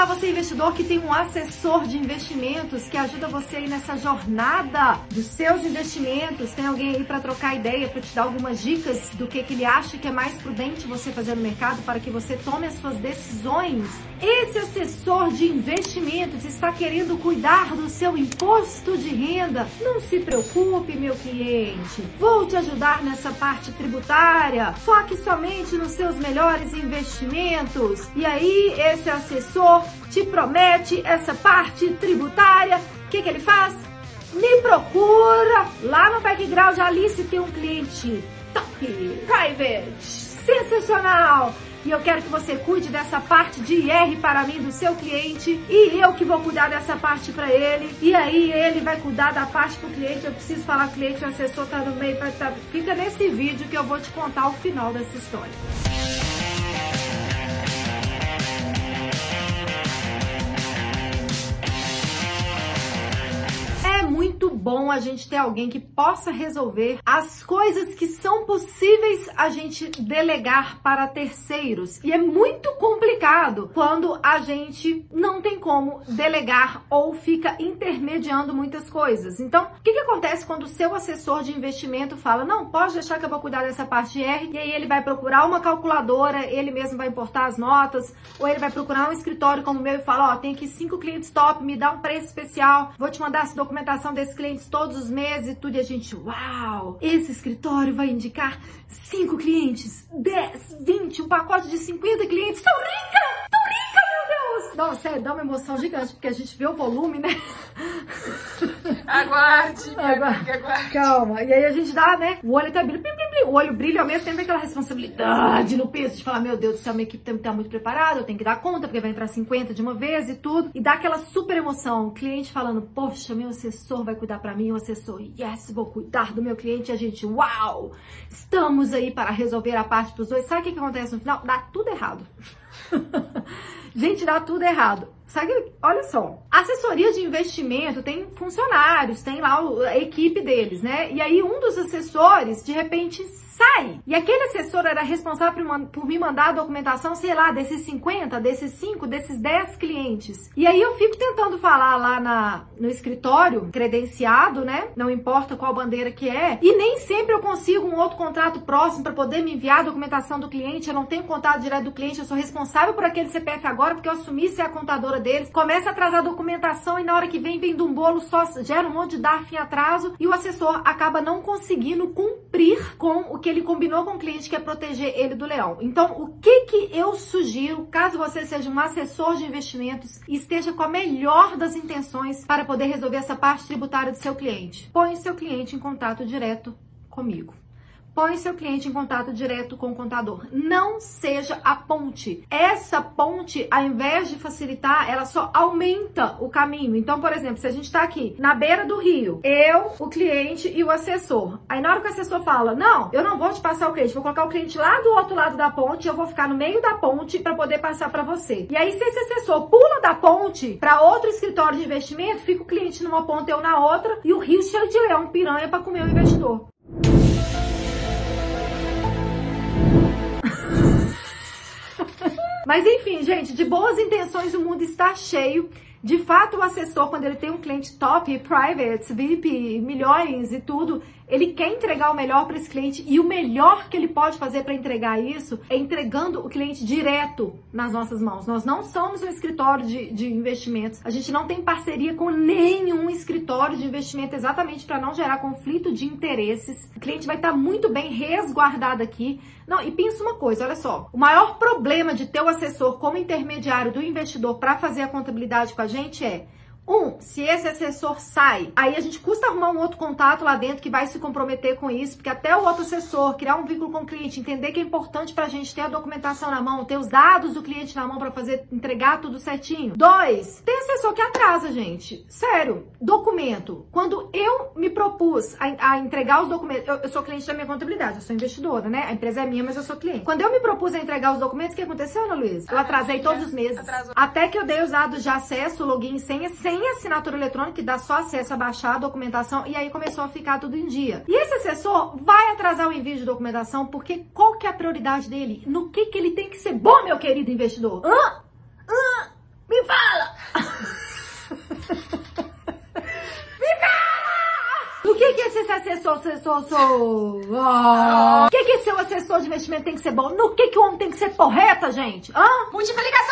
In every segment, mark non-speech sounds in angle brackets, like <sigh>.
Olá, você investidor que tem um assessor de investimentos que ajuda você aí nessa jornada dos seus investimentos. Tem alguém aí para trocar ideia, para te dar algumas dicas do que, que ele acha que é mais prudente você fazer no mercado para que você tome as suas decisões. Esse assessor de investimentos está querendo cuidar do seu imposto de renda. Não se preocupe, meu cliente. Vou te ajudar nessa parte tributária. Foque somente nos seus melhores investimentos. E aí, esse assessor te promete essa parte tributária. O que, que ele faz? Me procura lá no background. Alice tem um cliente top, private, sensacional. E eu quero que você cuide dessa parte de IR para mim do seu cliente e eu que vou cuidar dessa parte para ele. E aí ele vai cuidar da parte pro cliente. Eu preciso falar o cliente, o assessor tá no meio, tá... fica nesse vídeo que eu vou te contar o final dessa história. Bom a gente ter alguém que possa resolver as coisas que são possíveis a gente delegar para terceiros. E é muito complicado quando a gente não tem como delegar ou fica intermediando muitas coisas. Então, o que, que acontece quando o seu assessor de investimento fala: não, pode deixar que eu vou cuidar dessa parte de R, e aí ele vai procurar uma calculadora, ele mesmo vai importar as notas, ou ele vai procurar um escritório como o meu e fala: ó, oh, tem aqui cinco clientes top, me dá um preço especial, vou te mandar essa documentação desses clientes todos os meses e tudo, e a gente, uau, esse escritório vai indicar 5 clientes, 10, 20, um pacote de 50 clientes, tão rica, tão rica, meu Deus! Não, sério, dá uma emoção gigante, porque a gente vê o volume, né? Aguarde, minha aguarde. amiga, aguarde. Calma, e aí a gente dá, né, o olho até brilha, blim, blim, o olho brilha ao mesmo tempo aquela responsabilidade no peso de falar, meu Deus do céu, minha equipe tem que estar muito preparada, eu tenho que dar conta, porque vai entrar 50 de uma vez e tudo, e dá aquela super emoção, o cliente falando, poxa, meu assessor vai cuidar para mim, o assessor, yes, vou cuidar do meu cliente, e a gente, uau, estamos aí para resolver a parte dos dois. Sabe o que, que acontece no final? Dá tudo errado. <laughs> gente, dá tudo errado. Sabe, olha só, assessoria de investimento tem funcionários, tem lá a equipe deles, né? E aí um dos assessores, de repente, sai. E aquele assessor era responsável por, me mandar a documentação, sei lá, desses 50, desses 5, desses 10 clientes. E aí eu fico tentando falar lá na, no escritório, credenciado, né? Não importa qual bandeira que é. E nem sempre eu consigo um outro contrato próximo para poder me enviar a documentação do cliente. Eu não tenho contato direto do cliente, eu sou responsável por aquele CPF agora, porque eu assumi ser a contadora deles, começa a atrasar a documentação e na hora que vem, vem de um bolo só, gera um monte de DARF em atraso e o assessor acaba não conseguindo cumprir com o que ele combinou com o cliente, que é proteger ele do leão. Então, o que que eu sugiro, caso você seja um assessor de investimentos e esteja com a melhor das intenções para poder resolver essa parte tributária do seu cliente? Põe seu cliente em contato direto comigo. Põe seu cliente em contato direto com o contador. Não seja a ponte. Essa ponte, ao invés de facilitar, ela só aumenta o caminho. Então, por exemplo, se a gente está aqui na beira do rio, eu, o cliente e o assessor. Aí na hora que o assessor fala: "Não, eu não vou te passar o cliente, vou colocar o cliente lá do outro lado da ponte, eu vou ficar no meio da ponte para poder passar para você". E aí se esse assessor pula da ponte para outro escritório de investimento, fica o cliente numa ponta eu na outra e o rio cheio de leão, piranha para comer o investidor. Mas enfim, gente, de boas intenções o mundo está cheio. De fato, o assessor, quando ele tem um cliente top, private, VIP, milhões e tudo, ele quer entregar o melhor para esse cliente e o melhor que ele pode fazer para entregar isso é entregando o cliente direto nas nossas mãos. Nós não somos um escritório de, de investimentos, a gente não tem parceria com nenhum escritório de investimento exatamente para não gerar conflito de interesses. O cliente vai estar tá muito bem resguardado aqui. Não, e pensa uma coisa, olha só. O maior problema de ter o assessor como intermediário do investidor para fazer a contabilidade com a gente é um, se esse assessor sai, aí a gente custa arrumar um outro contato lá dentro que vai se comprometer com isso, porque até o outro assessor criar um vínculo com o cliente, entender que é importante pra gente ter a documentação na mão, ter os dados do cliente na mão para fazer entregar tudo certinho. Dois, tem assessor que atrasa, gente. Sério, documento. Quando eu me propus a, a entregar os documentos, eu, eu, sou cliente da minha contabilidade, eu sou investidora, né? A empresa é minha, mas eu sou cliente. Quando eu me propus a entregar os documentos, o que aconteceu, Ana Luísa? Eu atrasei todos os meses. Até que eu dei os dados de acesso, login e senha, sem sem assinatura eletrônica dá só acesso a baixar a documentação e aí começou a ficar tudo em dia. E esse assessor vai atrasar o envio de documentação porque qual que é a prioridade dele? No que que ele tem que ser bom, meu querido investidor? Hã? Hã? Me fala! <laughs> Me fala! O que que esse assessor, assessor, assessor... Oh. O que que seu assessor de investimento tem que ser bom? No que que o homem tem que ser correta, gente? Hã? Multiplicação!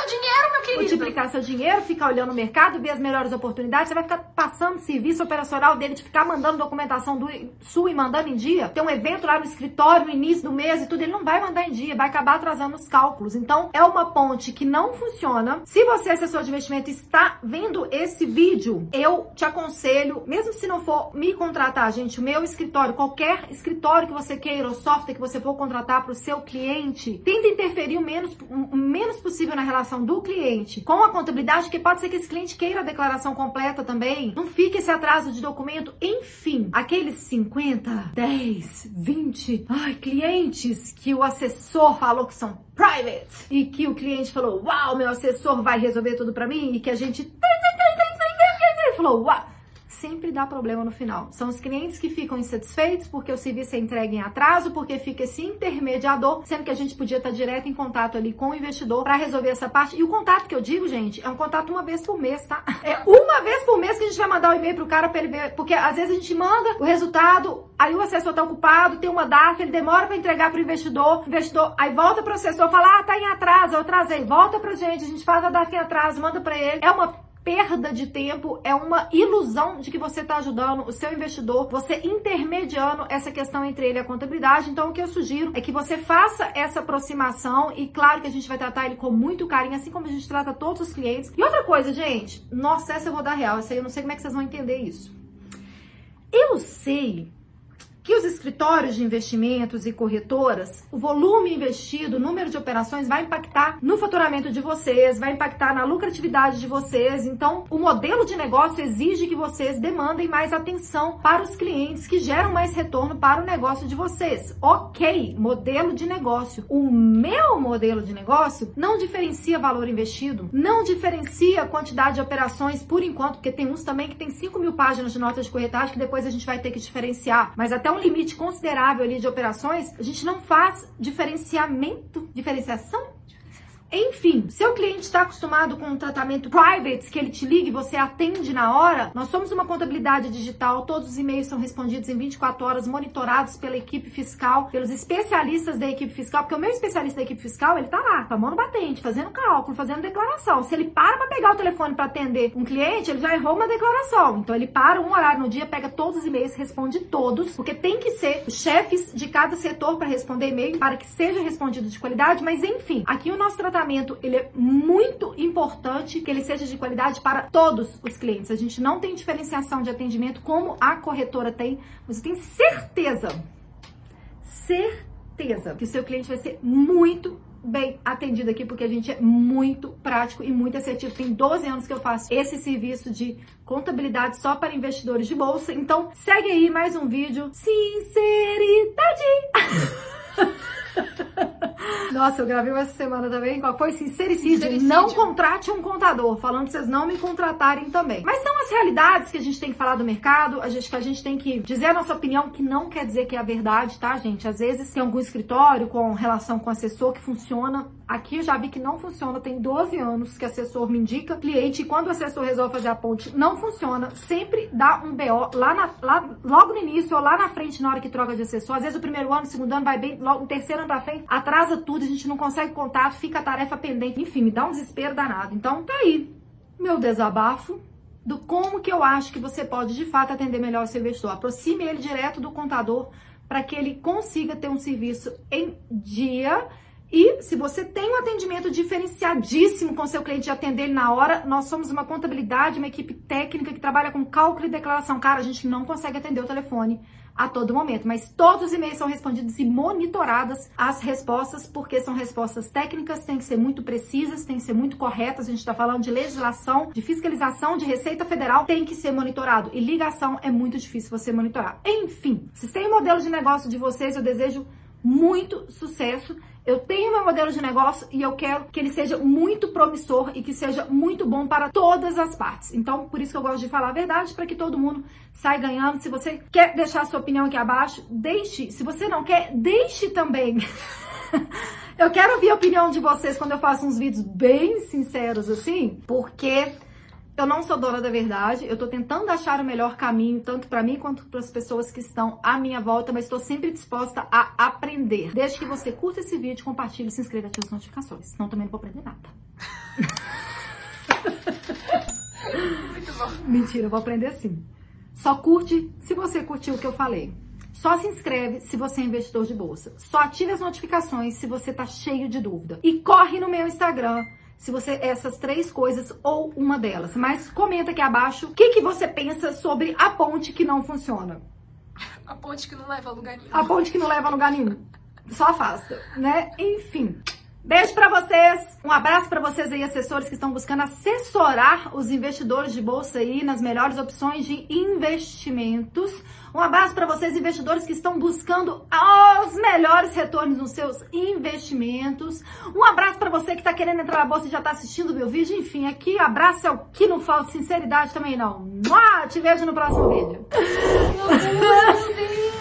Multiplicar seu dinheiro, ficar olhando o mercado, ver as melhores oportunidades. Você vai ficar passando serviço operacional dele, de ficar mandando documentação do Sul e mandando em dia. Tem um evento lá no escritório no início do mês e tudo. Ele não vai mandar em dia, vai acabar atrasando os cálculos. Então, é uma ponte que não funciona. Se você, assessor de investimento, está vendo esse vídeo, eu te aconselho, mesmo se não for me contratar, gente, o meu escritório, qualquer escritório que você queira, ou software que você for contratar para o seu cliente, tenta interferir o menos, o menos possível na relação do cliente com a contabilidade, que pode ser que esse cliente queira a declaração completa também. Não fique esse atraso de documento. Enfim, aqueles 50, 10, 20 ai, clientes que o assessor falou que são private e que o cliente falou: Uau, meu assessor vai resolver tudo para mim e que a gente falou: Uau sempre dá problema no final. São os clientes que ficam insatisfeitos porque o serviço é entregue em atraso, porque fica esse intermediador, sendo que a gente podia estar direto em contato ali com o investidor para resolver essa parte. E o contato que eu digo, gente, é um contato uma vez por mês, tá? É uma vez por mês que a gente vai mandar o um e-mail pro cara para ele ver, porque às vezes a gente manda o resultado, aí o assessor tá ocupado, tem uma DAF, ele demora para entregar pro investidor, investidor aí volta pro assessor, fala: "Ah, tá em atraso, eu atrasei". Volta pra gente, a gente faz a DAF em atraso, manda para ele. É uma perda de tempo, é uma ilusão de que você está ajudando o seu investidor, você intermediando essa questão entre ele e a contabilidade. Então, o que eu sugiro é que você faça essa aproximação e, claro, que a gente vai tratar ele com muito carinho, assim como a gente trata todos os clientes. E outra coisa, gente, nossa, essa eu vou dar real, essa aí eu não sei como é que vocês vão entender isso. Eu sei que os escritórios de investimentos e corretoras, o volume investido, o número de operações vai impactar no faturamento de vocês, vai impactar na lucratividade de vocês. Então, o modelo de negócio exige que vocês demandem mais atenção para os clientes que geram mais retorno para o negócio de vocês. Ok, modelo de negócio. O meu modelo de negócio não diferencia valor investido, não diferencia quantidade de operações por enquanto, porque tem uns também que tem 5 mil páginas de notas de corretagem que depois a gente vai ter que diferenciar. Mas até um um limite considerável ali de operações, a gente não faz diferenciamento, diferenciação enfim, seu cliente está acostumado com um tratamento private, que ele te liga e você atende na hora, nós somos uma contabilidade digital, todos os e-mails são respondidos em 24 horas, monitorados pela equipe fiscal, pelos especialistas da equipe fiscal, porque o meu especialista da equipe fiscal, ele tá lá, com a mão no batente, fazendo cálculo, fazendo declaração. Se ele para para pegar o telefone para atender um cliente, ele já errou uma declaração. Então ele para um horário no dia, pega todos os e-mails, responde todos, porque tem que ser os chefes de cada setor para responder e-mail, para que seja respondido de qualidade, mas enfim, aqui o nosso tratamento tratamento ele é muito importante que ele seja de qualidade para todos os clientes. A gente não tem diferenciação de atendimento como a corretora tem. Você tem certeza, certeza que seu cliente vai ser muito bem atendido aqui, porque a gente é muito prático e muito assertivo. Tem 12 anos que eu faço esse serviço de contabilidade só para investidores de bolsa. Então, segue aí mais um vídeo. Sinceridade! <laughs> Nossa, eu gravei essa semana também. Qual foi? Sincericídio. Sincericídio. Não contrate um contador, falando pra vocês não me contratarem também. Mas são as realidades que a gente tem que falar do mercado, a gente, que a gente tem que dizer a nossa opinião, que não quer dizer que é a verdade, tá, gente? Às vezes tem algum escritório com relação com assessor que funciona. Aqui já vi que não funciona, tem 12 anos que assessor me indica cliente e quando o assessor resolve fazer a ponte, não funciona. Sempre dá um BO lá, na, lá logo no início ou lá na frente na hora que troca de assessor. Às vezes o primeiro ano, o segundo ano vai bem, logo o terceiro ano pra frente, atrasa tudo, a gente não consegue contato, fica a tarefa pendente. Enfim, me dá um desespero danado. Então, tá aí meu desabafo do como que eu acho que você pode de fato atender melhor o seu investidor. Aproxime ele direto do contador para que ele consiga ter um serviço em dia. E se você tem um atendimento diferenciadíssimo com seu cliente de atender ele na hora, nós somos uma contabilidade, uma equipe técnica que trabalha com cálculo e declaração. Cara, a gente não consegue atender o telefone a todo momento, mas todos os e-mails são respondidos e monitoradas as respostas, porque são respostas técnicas, têm que ser muito precisas, têm que ser muito corretas. A gente está falando de legislação, de fiscalização, de Receita Federal, tem que ser monitorado. E ligação é muito difícil você monitorar. Enfim, se tem o modelo de negócio de vocês, eu desejo muito sucesso. Eu tenho meu modelo de negócio e eu quero que ele seja muito promissor e que seja muito bom para todas as partes. Então, por isso que eu gosto de falar a verdade, para que todo mundo saia ganhando. Se você quer deixar sua opinião aqui abaixo, deixe. Se você não quer, deixe também. <laughs> eu quero ouvir a opinião de vocês quando eu faço uns vídeos bem sinceros assim, porque Eu não sou dona da verdade, eu tô tentando achar o melhor caminho, tanto para mim quanto para as pessoas que estão à minha volta, mas estou sempre disposta a aprender. Desde que você curta esse vídeo, compartilhe, se inscreva e ative as notificações. Senão também não vou aprender nada. <laughs> Muito bom. Mentira, eu vou aprender sim. Só curte se você curtiu o que eu falei. Só se inscreve se você é investidor de bolsa. Só ative as notificações se você tá cheio de dúvida. E corre no meu Instagram se você essas três coisas ou uma delas. Mas comenta aqui abaixo o que, que você pensa sobre a ponte que não funciona. A ponte que não leva a lugar nenhum. A ponte que não leva a lugar nenhum. Só afasta, né? Enfim. Beijo pra vocês, um abraço pra vocês aí, assessores que estão buscando assessorar os investidores de bolsa aí nas melhores opções de investimentos. Um abraço pra vocês, investidores que estão buscando os melhores retornos nos seus investimentos. Um abraço pra você que tá querendo entrar na bolsa e já tá assistindo meu vídeo. Enfim, aqui abraço é o que não falta, sinceridade também não. Te vejo no próximo vídeo. Meu Deus, meu Deus.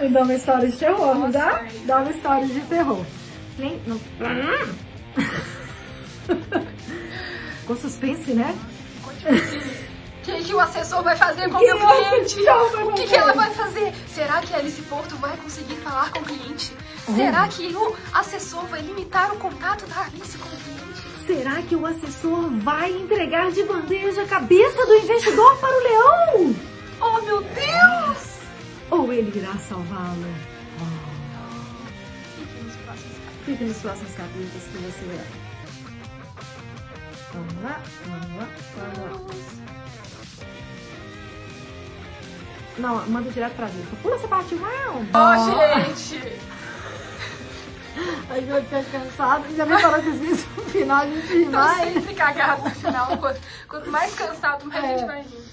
Terror. Dá uma história de terror, não dá? Nossa, Dá uma história de terror. Não. <laughs> Com suspense, né? Ficou difícil. Que, que o assessor vai fazer com o meu cliente? O que, que ela vai fazer? Será que a Alice Porto vai conseguir falar com o cliente? Será que o assessor vai limitar o contato da Alice com o cliente? Será que o assessor vai entregar de bandeja a cabeça do investidor para o leão? Oh, meu Deus! Ou ele irá salvá-lo? Fique nos próximos capítulos. Fique nos próximos capítulos que você verá. Vamos lá, vamos lá, vamos lá. Não, manda direto pra vida. Pula essa parte, uau! Oh, gente! <laughs> A gente vai ficar cansado. Já me falou que isso no final a gente ri mais. sempre cagado no final. Quanto, mais cansado, mais a É. gente vai rir.